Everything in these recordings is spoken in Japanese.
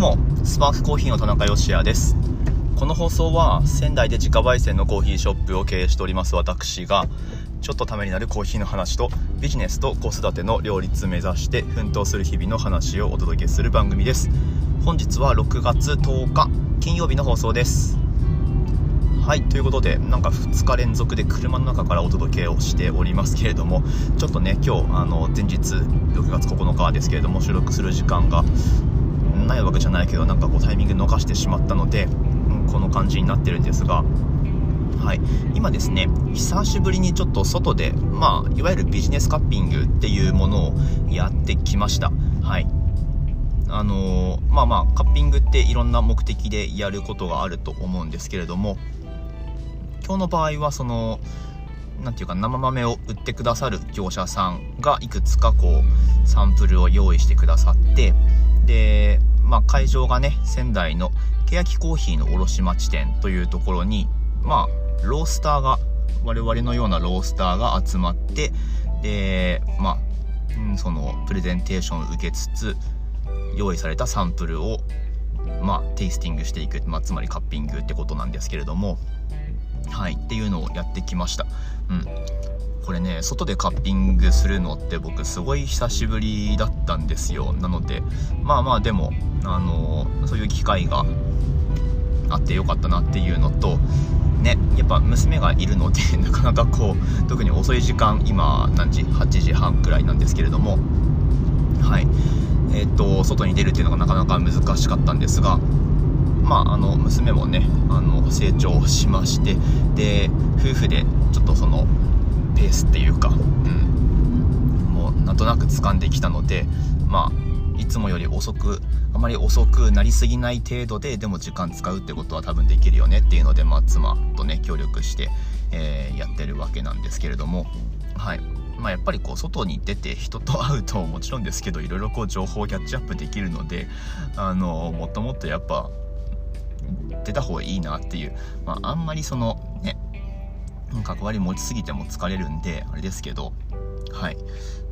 どうも、スパークコーヒーの田中芳也です。この放送は仙台で自家焙煎のコーヒーショップを経営しております私が、ちょっとためになるコーヒーの話とビジネスと子育ての両立目指して奮闘する日々の話をお届けする番組です。本日は6月10日金曜日の放送です。はい、ということで、なんか2日連続で車の中からお届けをしておりますけれども、ちょっとね、今日、あの、前日、6月9日ですけれども、収録する時間がないわけじゃないけど、なんかこうタイミング逃してしまったので、うん、この感じになってるんですが、はい、今ですね、久しぶりにちょっと外で、まあ、いわゆるビジネスカッピングっていうものをやってきました。はい。あのー、まあまあ、カッピングっていろんな目的でやることがあると思うんですけれども、今日の場合はその何て言うか生豆を売ってくださる業者さんがいくつかこうサンプルを用意してくださってで、まあ、会場がね仙台の欅コーヒーの卸町店というところにまあロースターが我々のようなロースターが集まってでまあ、うん、そのプレゼンテーションを受けつつ用意されたサンプルをまあテイスティングしていく、まあ、つまりカッピングってことなんですけれどもはいっていうのをやってきました。うん。これね外でカッピングするのって僕すごい久しぶりだったんですよ。なのでまあまあでもあのそういう機会があってよかったなっていうのとねやっぱ娘がいるので なかなかこう特に遅い時間今何時？8時半くらいなんですけれどもはい。えー、っと外に出るっていうのがなかなか難しかったんですがまあ、あの娘もねあの成長しましてで夫婦でちょっとそのスっていうか、うん、もうなんとなく掴んできたのでまあいつもより遅くあまり遅くなりすぎない程度ででも時間使うってことは多分できるよねっていうので、まあ、妻とね協力して、えー、やってるわけなんですけれども。はい。まあ、やっぱりこう外に出て人と会うともちろんですけどいろいろこう情報をキャッチアップできるのであのもっともっとやっぱ出た方がいいなっていう、まあ、あんまりそのね関わり持ちすぎても疲れるんであれですけど。はい。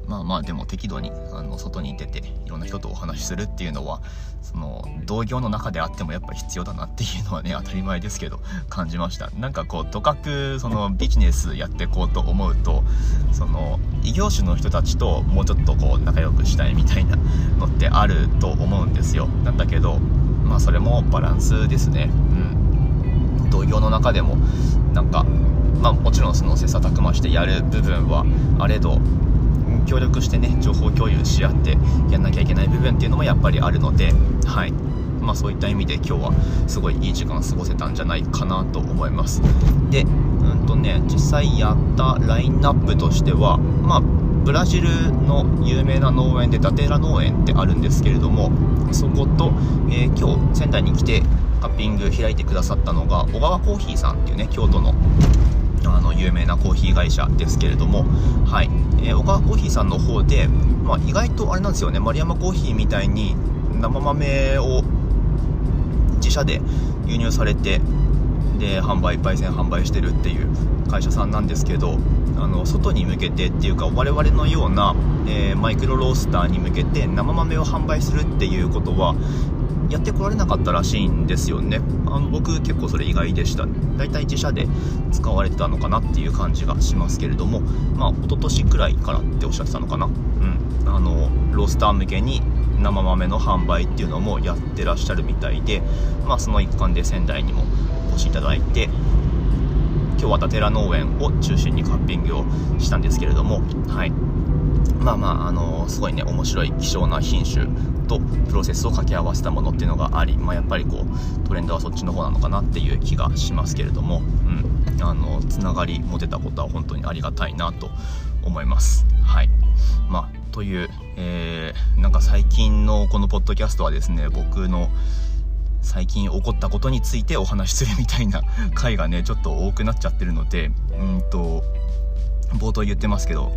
まあまあでも適度にあの外に出ていろんな人とお話しするっていうのはその同業の中であってもやっぱ必要だなっていうのはね当たり前ですけど感じました。なんかこうとかくそのビジネスやっていこうと思うとその異業種の人たちともうちょっとこう仲良くしたいみたいなのってあると思うんですよ。なんだけどまあそれもバランスですね。同業の中でもなんかまあもちろんその切磋琢磨してやる部分はあれど協力してね情報共有し合ってやんなきゃいけない部分っていうのもやっぱりあるのではい。まあそういった意味で今日はすごいいい時間過ごせたんじゃないかなと思います。でうんとね実際やったラインナップとしてはまあブラジルの有名な農園でダテラ農園ってあるんですけれどもそこと、えー、今日仙台に来てカッピング開いてくださったのが小川コーヒーさんっていうね京都のあの有名なコーヒー会社ですけれども、はい。えー、小川コーヒーさんの方で、まあ、意外とあれなんですよね。丸山コーヒーみたいに生豆を自社で輸入されてで販売焙煎販売してるっていう会社さんなんですけどあの外に向けてっていうか我々のような、えー、マイクロロースターに向けて生豆を販売するっていうことはやってこられなかったらしいんですよね。あの僕結構それ意外でした。大体自社で使われてたのかなっていう感じがしますけれども。まあ一昨年くらいからっておっしゃってたのかな。うん。あのロスター向けに生豆の販売っていうのもやってらっしゃるみたいで。まあその一環で仙台にもお越しいただいて今日は寺農園を中心にカッピングをしたんですけれども、はい。まあまあ、あのー、すごいね、面白い希少な品種とプロセスを掛け合わせたものっていうのがあり、まあ、やっぱりこう、トレンドはそっちの方なのかなっていう気がしますけれども、うん。あの、つながり持てたことは本当にありがたいなと思います。はい。まあ、という、えー、なんか最近のこのポッドキャストはですね、僕の最近起こったことについてお話しするみたいな回がねちょっと多くなっちゃってるのでうんと冒頭言ってますけど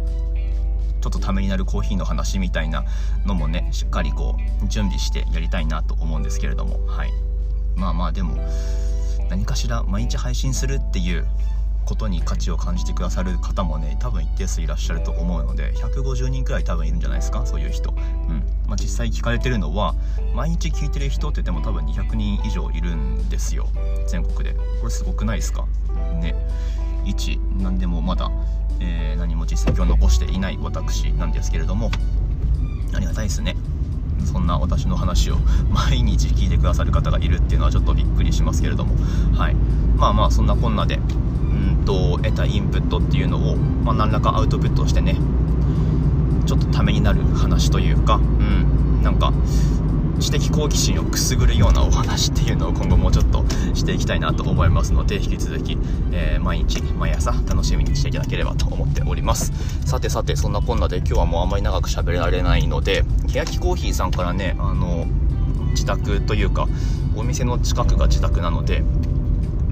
ちょっとためになるコーヒーの話みたいなのもねしっかりこう準備してやりたいなと思うんですけれども。はい。まあまあでも何かしら毎日配信するっていうことに価値を感じてくださる方もね多分一定数いらっしゃると思うので150人くらい多分いるんじゃないですか？そういう人、うん。まあ、実際聞かれてるのは毎日聞いてる人ってでも多分200人以上いるんですよ。全国で。これすごくないですか？ね。1何でもまだ、えー、何も実績を残していない私なんですけれどもありがたいですね。そんな私の話を 毎日聞いてくださる方がいるっていうのはちょっとびっくりしますけれども。はい。まあまあそんなこんなでうんと得たインプットっていうのを、まあ、何らかアウトプットしてねちょっとためになる話というかうん。なんか知的好奇心をくすぐるようなお話っていうのを今後もうちょっとしていきたいなと思いますので引き続き、えー、毎日毎朝楽しみにしていただければと思っております。さてさてそんなこんなで今日はもうあんまり長く喋られないので欅コーヒーさんからねあの自宅というかお店の近くが自宅なので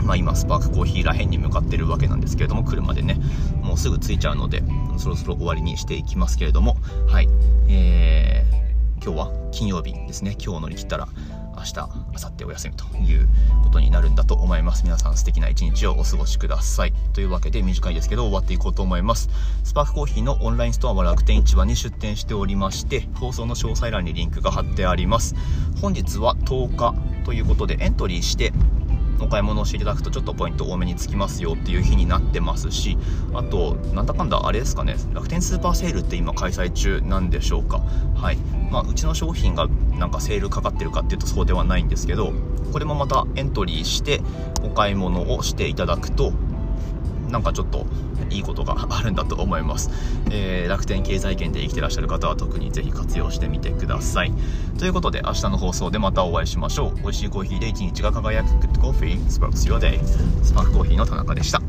まあ、今スパークコーヒーらへんに向かってるわけなんですけれども車でねもうすぐ着いちゃうのでそろそろ終わりにしていきますけれどもはい。えー、今日は金曜日ですね。今日乗り切ったら明日明後日お休みということになるんだと思います。皆さん素敵な一日をお過ごしください。というわけで短いですけど終わっていこうと思います。スパークコーヒーのオンラインストアは楽天市場に出店しておりまして放送の詳細欄にリンクが貼ってあります。本日は10日ということでエントリーしてお買い物をしていただくとちょっとポイント多めにつきますよっていう日になってますしあとなんだかんだあれですかね楽天スーパーセールって今開催中なんでしょうか。はい。まあうちの商品がなんかセールかかってるかっていうとそうではないんですけどこれもまたエントリーしてお買い物をしていただくとなんかちょっといいことがあるんだと思います、えー、楽天経済圏で生きてらっしゃる方は特にぜひ活用してみてください。ということで明日の放送でまたお会いしましょう。美味しいコーヒーで一日が輝く。Good Coffee. Sparks Your Day. スパークコーヒーの田中でした。